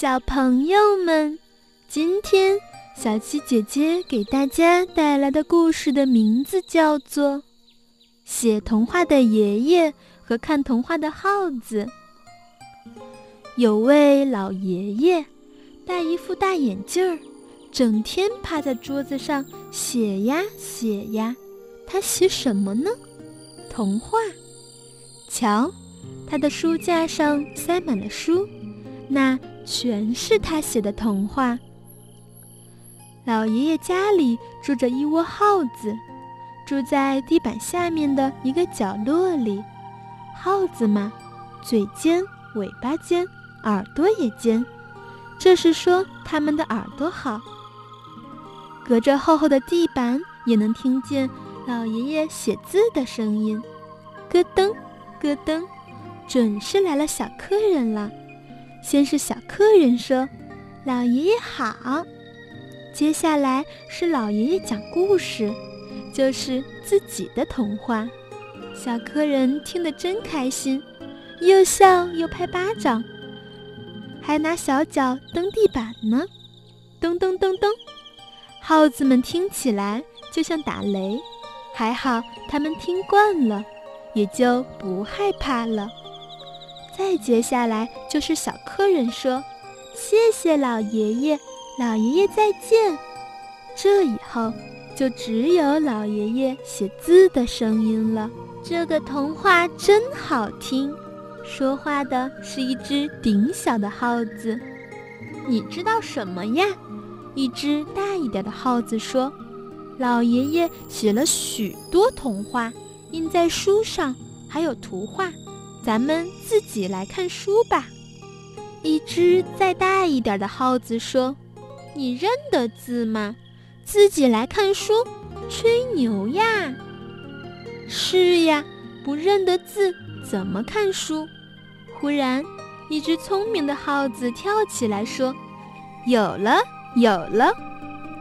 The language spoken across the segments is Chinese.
小朋友们，今天小七姐姐给大家带来的故事的名字叫做《写童话的爷爷和看童话的耗子》。有位老爷爷，戴一副大眼镜儿，整天趴在桌子上写呀写呀。他写什么呢？童话。瞧，他的书架上塞满了书，那全是他写的童话。老爷爷家里住着一窝耗子，住在地板下面的一个角落里。耗子嘛，嘴尖，尾巴尖。耳朵也尖，这是说他们的耳朵好。隔着厚厚的地板，也能听见老爷爷写字的声音，咯噔，咯噔，准是来了小客人了。先是小客人说：“老爷爷好。”接下来是老爷爷讲故事，就是自己的童话。小客人听得真开心，又笑又拍巴掌。还拿小脚蹬地板呢，咚咚咚咚，耗子们听起来就像打雷，还好他们听惯了，也就不害怕了。再接下来就是小客人说：“谢谢老爷爷，老爷爷再见。”这以后就只有老爷爷写字的声音了。这个童话真好听。说话的是一只顶小的耗子，你知道什么呀？一只大一点的耗子说：“老爷爷写了许多童话，印在书上，还有图画，咱们自己来看书吧。”一只再大一点的耗子说：“你认得字吗？自己来看书，吹牛呀！”“是呀，不认得字怎么看书？”忽然，一只聪明的耗子跳起来说：“有了，有了！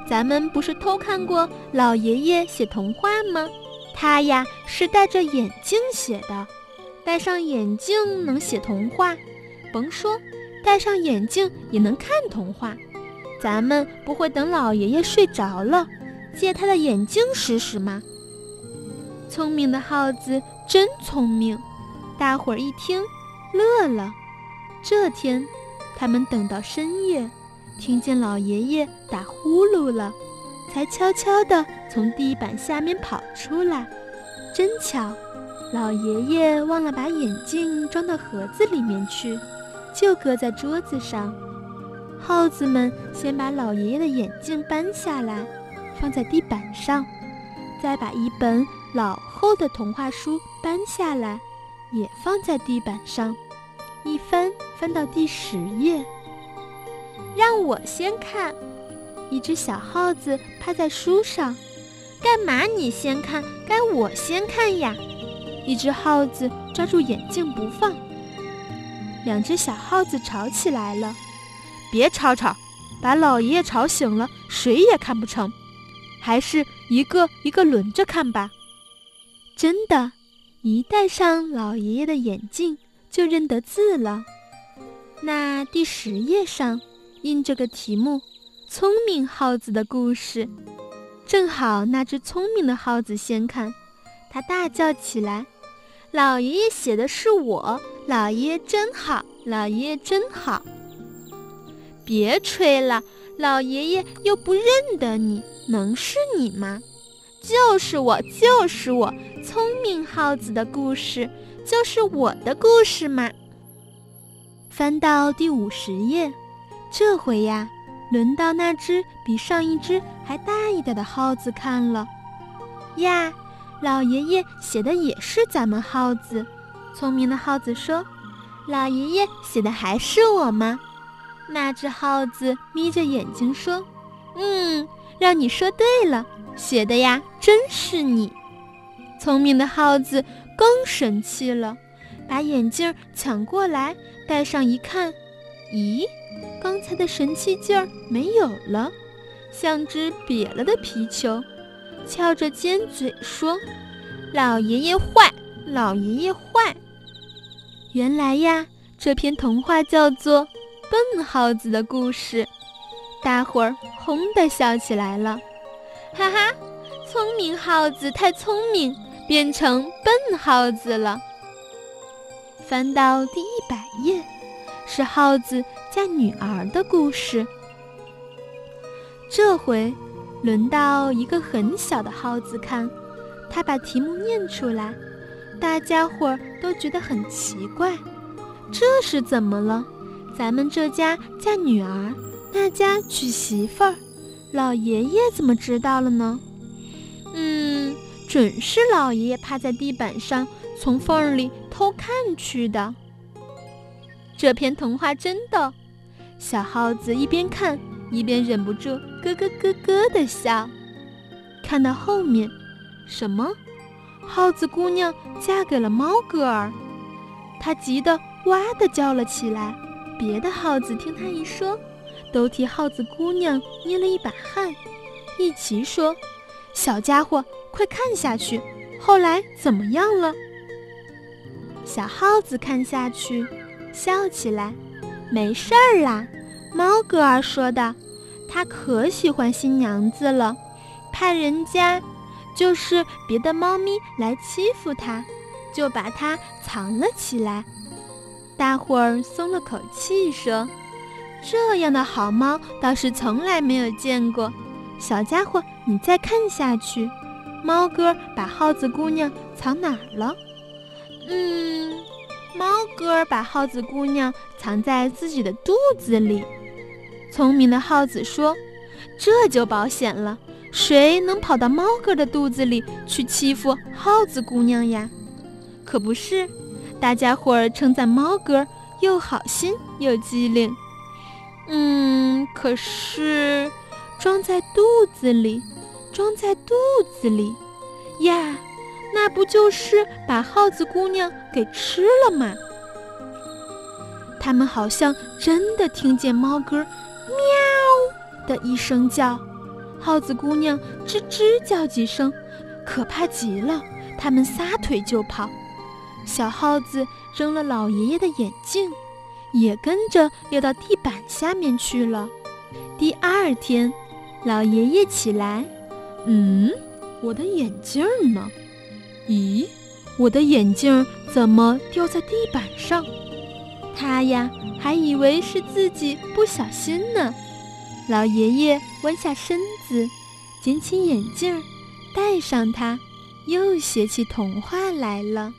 咱们不是偷看过老爷爷写童话吗？他呀是戴着眼镜写的，戴上眼镜能写童话，甭说，戴上眼镜也能看童话。咱们不会等老爷爷睡着了，借他的眼镜使使吗？”聪明的耗子真聪明，大伙儿一听。乐了。这天，他们等到深夜，听见老爷爷打呼噜了，才悄悄地从地板下面跑出来。真巧，老爷爷忘了把眼镜装到盒子里面去，就搁在桌子上。耗子们先把老爷爷的眼镜搬下来，放在地板上，再把一本老厚的童话书搬下来。也放在地板上，一翻翻到第十页。让我先看，一只小耗子趴在书上。干嘛你先看？该我先看呀！一只耗子抓住眼镜不放。两只小耗子吵起来了。别吵吵，把老爷爷吵醒了，谁也看不成。还是一个一个轮着看吧。真的。一戴上老爷爷的眼镜，就认得字了。那第十页上印着个题目：“聪明耗子的故事。”正好那只聪明的耗子先看，他大叫起来：“老爷爷写的是我！老爷爷真好！老爷爷真好！”别吹了，老爷爷又不认得你，能是你吗？就是我，就是我，聪明耗子的故事，就是我的故事嘛。翻到第五十页，这回呀，轮到那只比上一只还大一点的耗子看了。呀，老爷爷写的也是咱们耗子。聪明的耗子说：“老爷爷写的还是我吗？”那只耗子眯着眼睛说：“嗯，让你说对了。”写的呀，真是你！聪明的耗子更神气了，把眼镜抢过来戴上一看，咦，刚才的神气劲儿没有了，像只瘪了的皮球，翘着尖嘴说：“老爷爷坏，老爷爷坏！”原来呀，这篇童话叫做《笨耗子的故事。大伙儿轰地笑起来了，哈哈！聪明耗子太聪明，变成笨耗子了。翻到第一百页，是耗子嫁女儿的故事。这回轮到一个很小的耗子看，他把题目念出来，大家伙儿都觉得很奇怪，这是怎么了？咱们这家嫁女儿。那家娶媳妇儿，老爷爷怎么知道了呢？嗯，准是老爷爷趴在地板上，从缝里偷看去的。这篇童话真逗，小耗子一边看一边忍不住咯咯咯咯的笑。看到后面，什么？耗子姑娘嫁给了猫哥儿，他急得哇的叫了起来。别的耗子听他一说。都替耗子姑娘捏了一把汗，一齐说：“小家伙，快看下去，后来怎么样了？”小耗子看下去，笑起来：“没事儿啦。”猫哥儿说的：“他可喜欢新娘子了，怕人家就是别的猫咪来欺负他，就把它藏了起来。”大伙儿松了口气，说。这样的好猫倒是从来没有见过。小家伙，你再看下去，猫哥把耗子姑娘藏哪儿了？嗯，猫哥把耗子姑娘藏在自己的肚子里。聪明的耗子说：“这就保险了，谁能跑到猫哥的肚子里去欺负耗子姑娘呀？”可不是，大家伙儿称赞猫哥又好心又机灵。嗯，可是装在肚子里，装在肚子里呀，那不就是把耗子姑娘给吃了吗？他们好像真的听见猫哥“喵”的一声叫，耗子姑娘吱吱叫几声，可怕极了。他们撒腿就跑，小耗子扔了老爷爷的眼镜。也跟着溜到地板下面去了。第二天，老爷爷起来，嗯，我的眼镜呢？咦，我的眼镜怎么掉在地板上？他呀，还以为是自己不小心呢。老爷爷弯下身子，捡起眼镜，戴上它，又写起童话来了。